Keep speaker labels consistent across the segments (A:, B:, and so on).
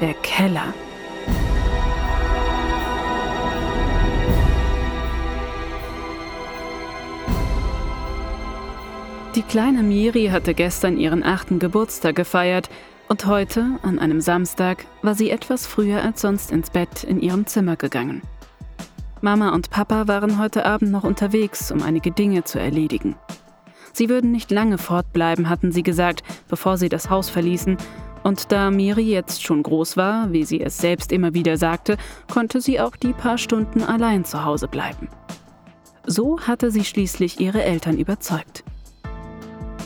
A: Keller. Die kleine Miri hatte gestern ihren achten Geburtstag gefeiert und heute, an einem Samstag, war sie etwas früher als sonst ins Bett in ihrem Zimmer gegangen. Mama und Papa waren heute Abend noch unterwegs, um einige Dinge zu erledigen. Sie würden nicht lange fortbleiben, hatten sie gesagt, bevor sie das Haus verließen, und da Miri jetzt schon groß war, wie sie es selbst immer wieder sagte, konnte sie auch die paar Stunden allein zu Hause bleiben. So hatte sie schließlich ihre Eltern überzeugt.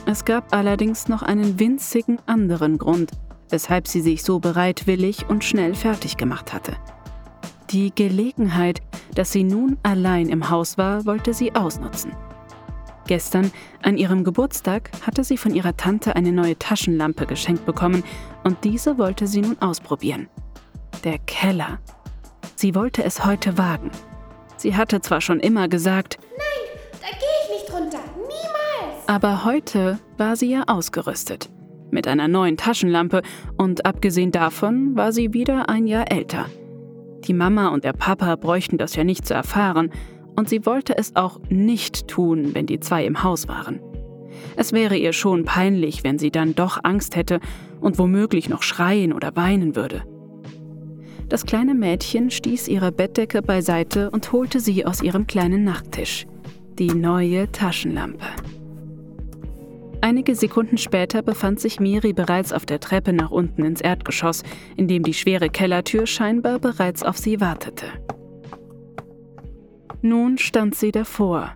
A: Es gab allerdings noch einen winzigen anderen Grund, weshalb sie sich so bereitwillig und schnell fertig gemacht hatte. Die Gelegenheit, dass sie nun allein im Haus war, wollte sie ausnutzen. Gestern, an ihrem Geburtstag, hatte sie von ihrer Tante eine neue Taschenlampe geschenkt bekommen und diese wollte sie nun ausprobieren. Der Keller. Sie wollte es heute wagen. Sie hatte zwar schon immer gesagt,
B: Nein, da gehe ich nicht runter. Niemals.
A: Aber heute war sie ja ausgerüstet. Mit einer neuen Taschenlampe und abgesehen davon war sie wieder ein Jahr älter. Die Mama und der Papa bräuchten das ja nicht zu erfahren und sie wollte es auch nicht tun, wenn die zwei im Haus waren. Es wäre ihr schon peinlich, wenn sie dann doch Angst hätte und womöglich noch schreien oder weinen würde. Das kleine Mädchen stieß ihre Bettdecke beiseite und holte sie aus ihrem kleinen Nachttisch. Die neue Taschenlampe. Einige Sekunden später befand sich Miri bereits auf der Treppe nach unten ins Erdgeschoss, in dem die schwere Kellertür scheinbar bereits auf sie wartete. Nun stand sie davor.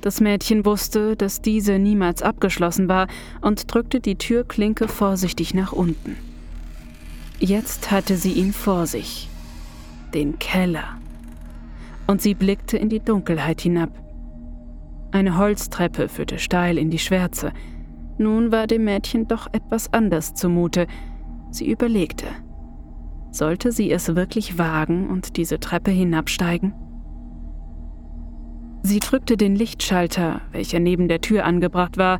A: Das Mädchen wusste, dass diese niemals abgeschlossen war und drückte die Türklinke vorsichtig nach unten. Jetzt hatte sie ihn vor sich. Den Keller. Und sie blickte in die Dunkelheit hinab. Eine Holztreppe führte steil in die Schwärze. Nun war dem Mädchen doch etwas anders zumute. Sie überlegte. Sollte sie es wirklich wagen und diese Treppe hinabsteigen? Sie drückte den Lichtschalter, welcher neben der Tür angebracht war,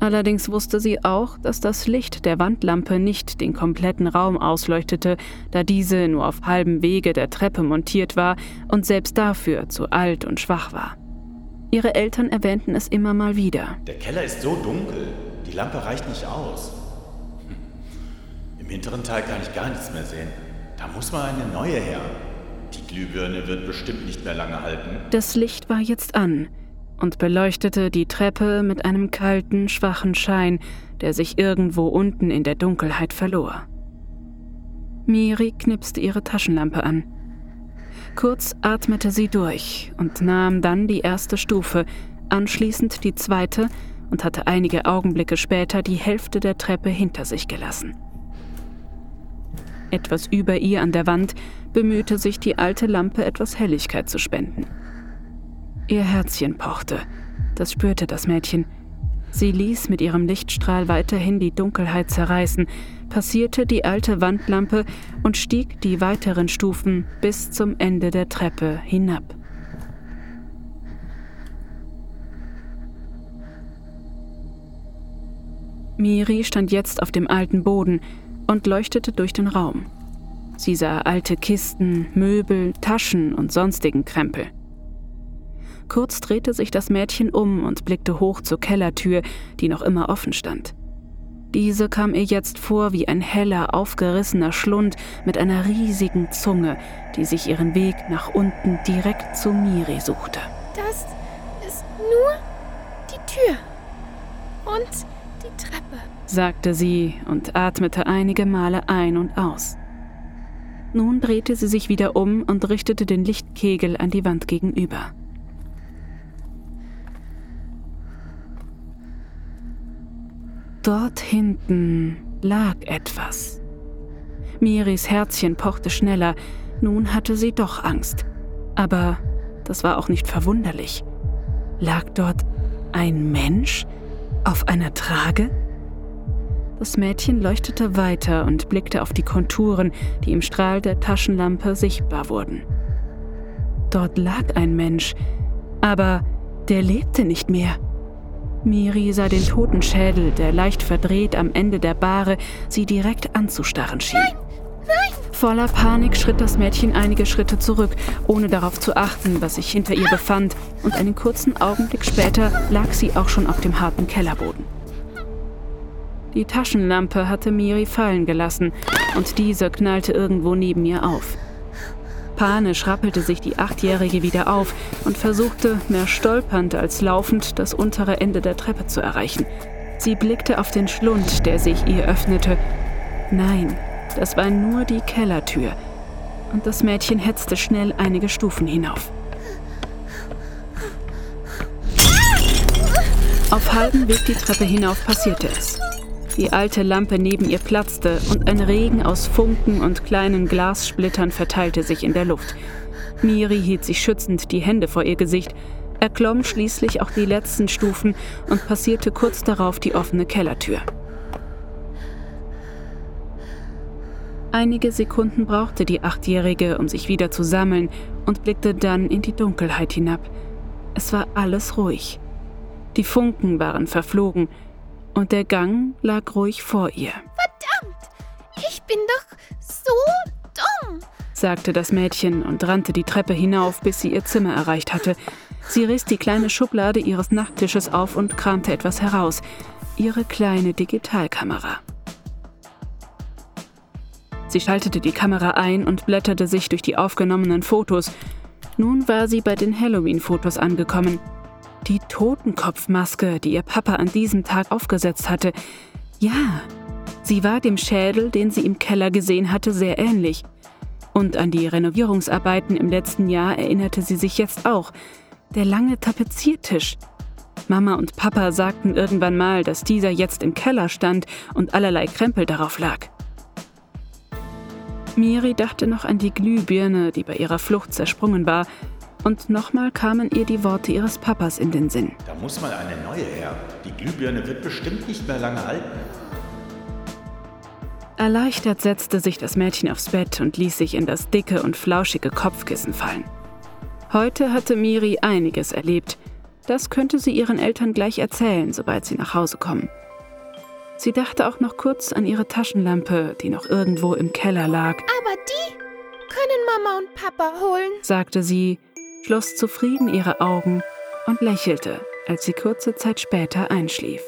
A: allerdings wusste sie auch, dass das Licht der Wandlampe nicht den kompletten Raum ausleuchtete, da diese nur auf halbem Wege der Treppe montiert war und selbst dafür zu alt und schwach war. Ihre Eltern erwähnten es immer mal wieder.
C: Der Keller ist so dunkel, die Lampe reicht nicht aus. Hm. Im hinteren Teil kann ich gar nichts mehr sehen. Da muss mal eine neue her. Die Glühbirne wird bestimmt nicht mehr lange halten.
A: Das Licht war jetzt an und beleuchtete die Treppe mit einem kalten, schwachen Schein, der sich irgendwo unten in der Dunkelheit verlor. Miri knipste ihre Taschenlampe an. Kurz atmete sie durch und nahm dann die erste Stufe, anschließend die zweite und hatte einige Augenblicke später die Hälfte der Treppe hinter sich gelassen. Etwas über ihr an der Wand bemühte sich die alte Lampe etwas Helligkeit zu spenden. Ihr Herzchen pochte, das spürte das Mädchen. Sie ließ mit ihrem Lichtstrahl weiterhin die Dunkelheit zerreißen, passierte die alte Wandlampe und stieg die weiteren Stufen bis zum Ende der Treppe hinab. Miri stand jetzt auf dem alten Boden und leuchtete durch den Raum. Sie sah alte Kisten, Möbel, Taschen und sonstigen Krempel. Kurz drehte sich das Mädchen um und blickte hoch zur Kellertür, die noch immer offen stand. Diese kam ihr jetzt vor wie ein heller, aufgerissener Schlund mit einer riesigen Zunge, die sich ihren Weg nach unten direkt zu Miri suchte.
B: Das ist nur die Tür. Und die Treppe,
A: sagte sie und atmete einige Male ein und aus. Nun drehte sie sich wieder um und richtete den Lichtkegel an die Wand gegenüber. Dort hinten lag etwas. Miris Herzchen pochte schneller, nun hatte sie doch Angst. Aber das war auch nicht verwunderlich. Lag dort ein Mensch auf einer Trage? Das Mädchen leuchtete weiter und blickte auf die Konturen, die im Strahl der Taschenlampe sichtbar wurden. Dort lag ein Mensch, aber der lebte nicht mehr. Miri sah den toten Schädel, der leicht verdreht am Ende der Bahre sie direkt anzustarren schien.
B: Nein, Nein!
A: Voller Panik schritt das Mädchen einige Schritte zurück, ohne darauf zu achten, was sich hinter ihr befand, und einen kurzen Augenblick später lag sie auch schon auf dem harten Kellerboden. Die Taschenlampe hatte Miri fallen gelassen und diese knallte irgendwo neben ihr auf. Panisch rappelte sich die Achtjährige wieder auf und versuchte, mehr stolpernd als laufend, das untere Ende der Treppe zu erreichen. Sie blickte auf den Schlund, der sich ihr öffnete. Nein, das war nur die Kellertür. Und das Mädchen hetzte schnell einige Stufen hinauf. Auf halbem Weg die Treppe hinauf passierte es. Die alte Lampe neben ihr platzte und ein Regen aus Funken und kleinen Glassplittern verteilte sich in der Luft. Miri hielt sich schützend die Hände vor ihr Gesicht, erklomm schließlich auch die letzten Stufen und passierte kurz darauf die offene Kellertür. Einige Sekunden brauchte die Achtjährige, um sich wieder zu sammeln und blickte dann in die Dunkelheit hinab. Es war alles ruhig. Die Funken waren verflogen, und der Gang lag ruhig vor ihr.
B: Verdammt! Ich bin doch so dumm!
A: sagte das Mädchen und rannte die Treppe hinauf, bis sie ihr Zimmer erreicht hatte. Sie riss die kleine Schublade ihres Nachttisches auf und kramte etwas heraus. Ihre kleine Digitalkamera. Sie schaltete die Kamera ein und blätterte sich durch die aufgenommenen Fotos. Nun war sie bei den Halloween-Fotos angekommen. Die Totenkopfmaske, die ihr Papa an diesem Tag aufgesetzt hatte. Ja, sie war dem Schädel, den sie im Keller gesehen hatte, sehr ähnlich. Und an die Renovierungsarbeiten im letzten Jahr erinnerte sie sich jetzt auch. Der lange Tapeziertisch. Mama und Papa sagten irgendwann mal, dass dieser jetzt im Keller stand und allerlei Krempel darauf lag. Miri dachte noch an die Glühbirne, die bei ihrer Flucht zersprungen war, und nochmal kamen ihr die Worte ihres Papas in den Sinn.
C: Da muss mal eine neue her. Die Glühbirne wird bestimmt nicht mehr lange halten.
A: Erleichtert setzte sich das Mädchen aufs Bett und ließ sich in das dicke und flauschige Kopfkissen fallen. Heute hatte Miri einiges erlebt. Das könnte sie ihren Eltern gleich erzählen, sobald sie nach Hause kommen. Sie dachte auch noch kurz an ihre Taschenlampe, die noch irgendwo im Keller lag.
B: Aber die können Mama und Papa holen,
A: sagte sie schloss zufrieden ihre Augen und lächelte, als sie kurze Zeit später einschlief.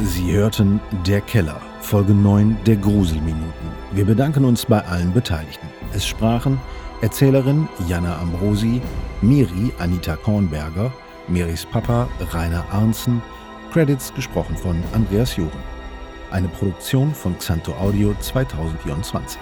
D: Sie hörten Der Keller, Folge 9 der Gruselminuten. Wir bedanken uns bei allen Beteiligten. Es sprachen Erzählerin Jana Ambrosi, Miri Anita Kornberger, Miris Papa Rainer Arnzen, Credits gesprochen von Andreas Joren. Eine Produktion von Xanto Audio 2024.